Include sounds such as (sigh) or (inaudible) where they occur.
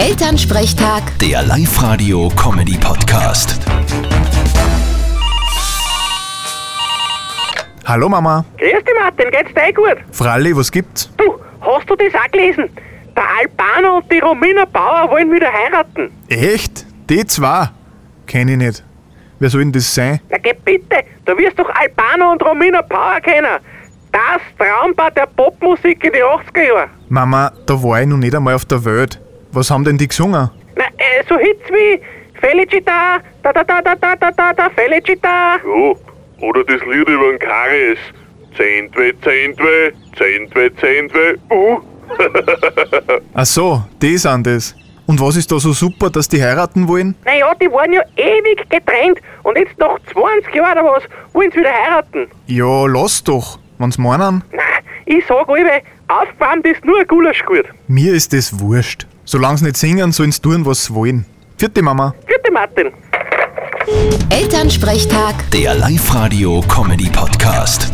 Elternsprechtag, Der Live-Radio-Comedy-Podcast. Hallo Mama. Grüß dich, Martin, geht's dir eh gut? Fralli, was gibt's? Du, hast du das auch gelesen? Der Albano und die Romina Bauer wollen wieder heiraten. Echt? Die zwei? Kenn ich nicht. Wer soll denn das sein? Na geh bitte, du wirst doch Albano und Romina Bauer kennen. Das Traumpaar der Popmusik in die 80er Jahre. Mama, da war ich noch nicht einmal auf der Welt. Was haben denn die gesungen? Na, äh, so Hits wie Felicita, da da da da da da da da Felicita. Ja, oder das Lied über den Karies. Zentwe, Zentwe, Zentwe, Zentwe, uh. (laughs) Ach so, die sind das. Und was ist da so super, dass die heiraten wollen? Naja, die waren ja ewig getrennt und jetzt nach 20 Jahren oder was wollen sie wieder heiraten. Ja, lass doch, wenn's meinen. Na, ich sag alle, aufgewärmt ist nur ein Gulaschgut. Mir ist das wurscht. Solange sie nicht singen, sollen sie tun, was sie wollen. Vierte Mama. Vierte Martin. Elternsprechtag. Der Live-Radio-Comedy-Podcast.